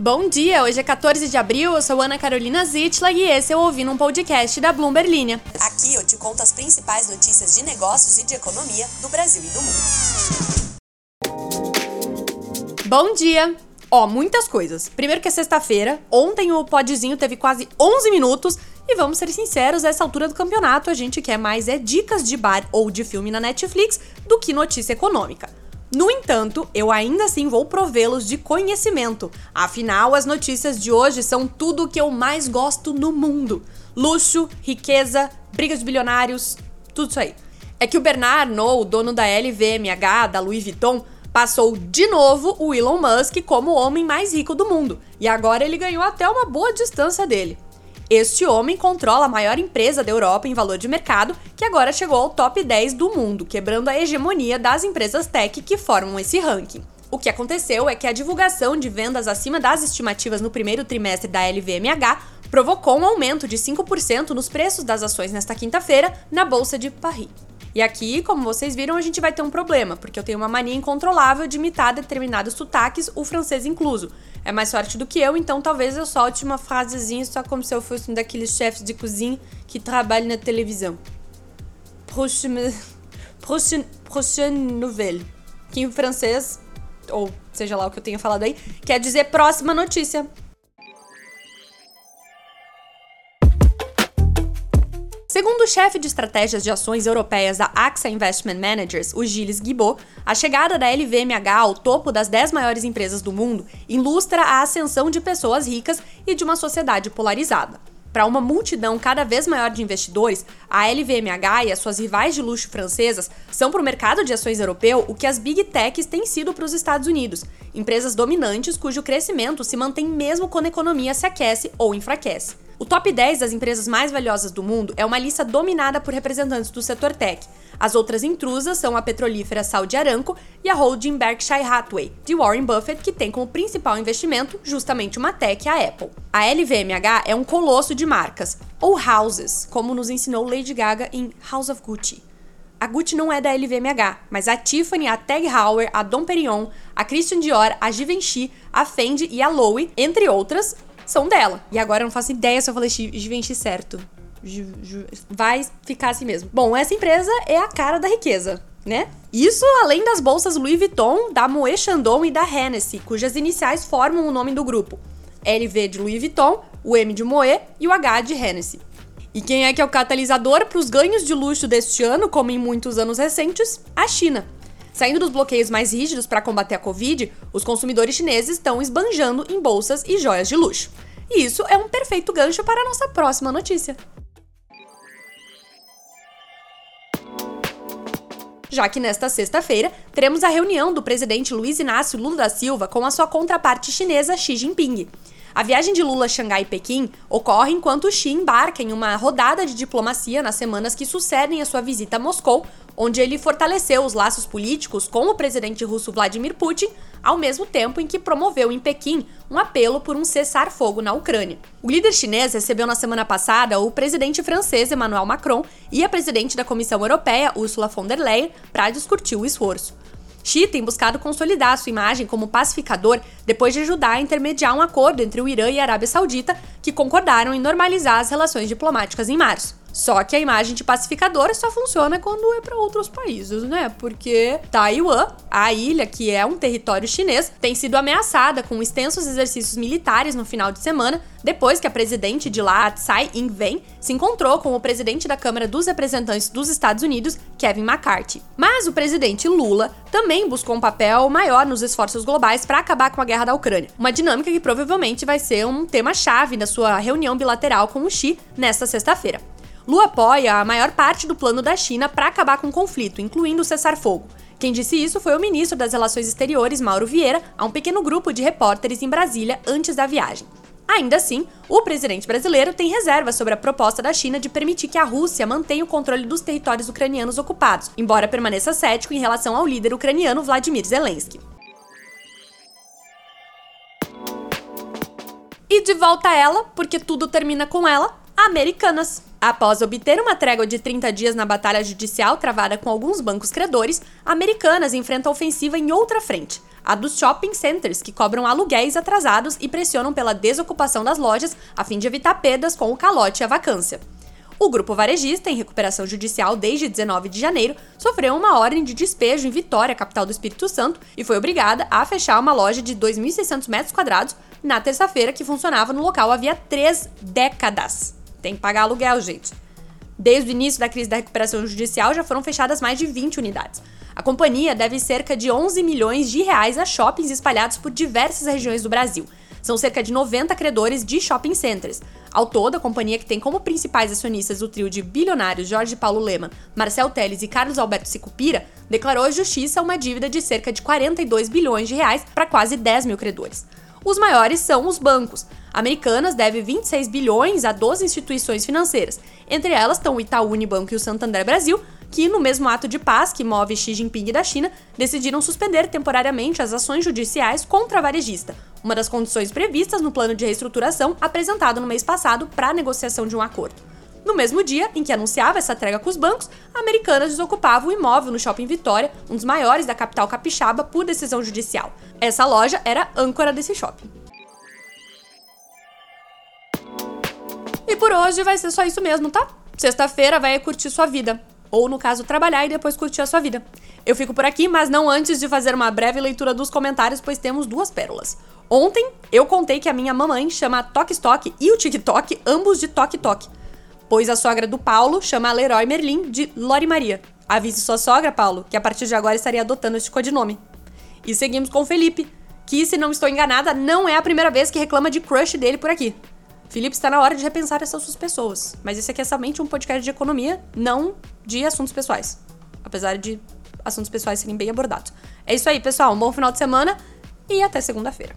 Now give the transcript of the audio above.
Bom dia, hoje é 14 de abril, eu sou Ana Carolina Zitla e esse é o Ouvindo um Podcast da Bloomberg Linha. Aqui eu te conto as principais notícias de negócios e de economia do Brasil e do mundo. Bom dia! Ó, muitas coisas. Primeiro que é sexta-feira, ontem o podzinho teve quase 11 minutos e vamos ser sinceros, essa altura do campeonato a gente quer mais é dicas de bar ou de filme na Netflix do que notícia econômica. No entanto, eu ainda assim vou provê-los de conhecimento. Afinal, as notícias de hoje são tudo o que eu mais gosto no mundo: luxo, riqueza, brigas de bilionários, tudo isso aí. É que o Bernard Arnault, dono da LVMH, da Louis Vuitton, passou de novo o Elon Musk como o homem mais rico do mundo, e agora ele ganhou até uma boa distância dele. Este homem controla a maior empresa da Europa em valor de mercado, que agora chegou ao top 10 do mundo, quebrando a hegemonia das empresas tech que formam esse ranking. O que aconteceu é que a divulgação de vendas acima das estimativas no primeiro trimestre da LVMH provocou um aumento de 5% nos preços das ações nesta quinta-feira na Bolsa de Paris. E aqui, como vocês viram, a gente vai ter um problema, porque eu tenho uma mania incontrolável de imitar determinados sotaques, o francês incluso é mais forte do que eu, então talvez eu solte uma frasezinha só como se eu fosse um daqueles chefes de cozinha que trabalham na televisão. Prochaine, prochaine, prochaine nouvelle. Que em francês, ou seja lá o que eu tenha falado aí, quer dizer próxima notícia. Segundo o chefe de estratégias de ações europeias da AXA Investment Managers, o Gilles Guibaud, a chegada da LVMH ao topo das 10 maiores empresas do mundo ilustra a ascensão de pessoas ricas e de uma sociedade polarizada. Para uma multidão cada vez maior de investidores, a LVMH e as suas rivais de luxo francesas são para o mercado de ações europeu o que as big techs têm sido para os Estados Unidos, empresas dominantes cujo crescimento se mantém mesmo quando a economia se aquece ou enfraquece. O top 10 das empresas mais valiosas do mundo é uma lista dominada por representantes do setor tech. As outras intrusas são a petrolífera Saudi Aramco e a holding Berkshire Hathaway, de Warren Buffett, que tem como principal investimento justamente uma tech, a Apple. A LVMH é um colosso de marcas, ou houses, como nos ensinou Lady Gaga em House of Gucci. A Gucci não é da LVMH, mas a Tiffany, a Tag Heuer, a Dom Perignon, a Christian Dior, a Givenchy, a Fendi e a Loewe, entre outras, são dela. E agora eu não faço ideia se eu falei Givenchy certo. Vai ficar assim mesmo. Bom, essa empresa é a cara da riqueza, né? Isso além das bolsas Louis Vuitton, da Moët Chandon e da Hennessy, cujas iniciais formam o nome do grupo. LV de Louis Vuitton, o M de Moët e o H de Hennessy. E quem é que é o catalisador para os ganhos de luxo deste ano, como em muitos anos recentes? A China. Saindo dos bloqueios mais rígidos para combater a Covid, os consumidores chineses estão esbanjando em bolsas e joias de luxo. E isso é um perfeito gancho para a nossa próxima notícia. Já que nesta sexta-feira teremos a reunião do presidente Luiz Inácio Lula da Silva com a sua contraparte chinesa Xi Jinping. A viagem de Lula a Xangai e Pequim ocorre enquanto Xi embarca em uma rodada de diplomacia nas semanas que sucedem a sua visita a Moscou, onde ele fortaleceu os laços políticos com o presidente russo Vladimir Putin, ao mesmo tempo em que promoveu em Pequim um apelo por um cessar-fogo na Ucrânia. O líder chinês recebeu na semana passada o presidente francês Emmanuel Macron e a presidente da Comissão Europeia, Ursula von der Leyen, para discutir o esforço. Xi tem buscado consolidar sua imagem como pacificador depois de ajudar a intermediar um acordo entre o Irã e a Arábia Saudita, que concordaram em normalizar as relações diplomáticas em março. Só que a imagem de pacificador só funciona quando é para outros países, né? Porque Taiwan, a ilha que é um território chinês, tem sido ameaçada com extensos exercícios militares no final de semana, depois que a presidente de lá, Tsai Ing-wen, se encontrou com o presidente da Câmara dos Representantes dos Estados Unidos, Kevin McCarthy. Mas o presidente Lula também buscou um papel maior nos esforços globais para acabar com a guerra da Ucrânia, uma dinâmica que provavelmente vai ser um tema-chave da sua reunião bilateral com o Xi nesta sexta-feira. Lu apoia a maior parte do plano da China para acabar com o conflito, incluindo o cessar-fogo. Quem disse isso foi o ministro das Relações Exteriores, Mauro Vieira, a um pequeno grupo de repórteres em Brasília antes da viagem. Ainda assim, o presidente brasileiro tem reservas sobre a proposta da China de permitir que a Rússia mantenha o controle dos territórios ucranianos ocupados, embora permaneça cético em relação ao líder ucraniano Vladimir Zelensky. E de volta a ela, porque tudo termina com ela, Americanas. Após obter uma trégua de 30 dias na batalha judicial travada com alguns bancos credores, Americanas enfrenta a ofensiva em outra frente, a dos shopping centers, que cobram aluguéis atrasados e pressionam pela desocupação das lojas a fim de evitar perdas com o calote e a vacância. O grupo varejista, em recuperação judicial desde 19 de janeiro, sofreu uma ordem de despejo em Vitória, capital do Espírito Santo, e foi obrigada a fechar uma loja de 2.600 metros quadrados na terça-feira que funcionava no local havia três décadas. Tem que pagar aluguel, gente. Desde o início da crise da recuperação judicial já foram fechadas mais de 20 unidades. A companhia deve cerca de 11 milhões de reais a shoppings espalhados por diversas regiões do Brasil. São cerca de 90 credores de shopping centers. Ao todo, a companhia que tem como principais acionistas o trio de bilionários Jorge Paulo Lema, Marcel Teles e Carlos Alberto Sicupira, declarou à justiça uma dívida de cerca de 42 bilhões de reais para quase 10 mil credores. Os maiores são os bancos. Americanas deve 26 bilhões a 12 instituições financeiras. Entre elas estão o Itaú Unibanco e o Santander Brasil, que, no mesmo ato de paz que move Xi Jinping da China, decidiram suspender temporariamente as ações judiciais contra a varejista, uma das condições previstas no plano de reestruturação apresentado no mês passado para a negociação de um acordo. No mesmo dia em que anunciava essa trégua com os bancos, a americana desocupava o imóvel no Shopping Vitória, um dos maiores da capital capixaba, por decisão judicial. Essa loja era âncora desse shopping. E por hoje vai ser só isso mesmo, tá? Sexta-feira vai curtir sua vida. Ou, no caso, trabalhar e depois curtir a sua vida. Eu fico por aqui, mas não antes de fazer uma breve leitura dos comentários, pois temos duas pérolas. Ontem, eu contei que a minha mamãe chama Tok Stock e o TikTok ambos de Tok Tok pois a sogra do Paulo chama Leroy Merlin de Lori Maria. Avise sua sogra, Paulo, que a partir de agora estaria adotando este codinome. E seguimos com Felipe, que, se não estou enganada, não é a primeira vez que reclama de crush dele por aqui. Felipe está na hora de repensar essas suas pessoas, mas esse aqui é somente um podcast de economia, não de assuntos pessoais. Apesar de assuntos pessoais serem bem abordados. É isso aí, pessoal. Um bom final de semana e até segunda-feira.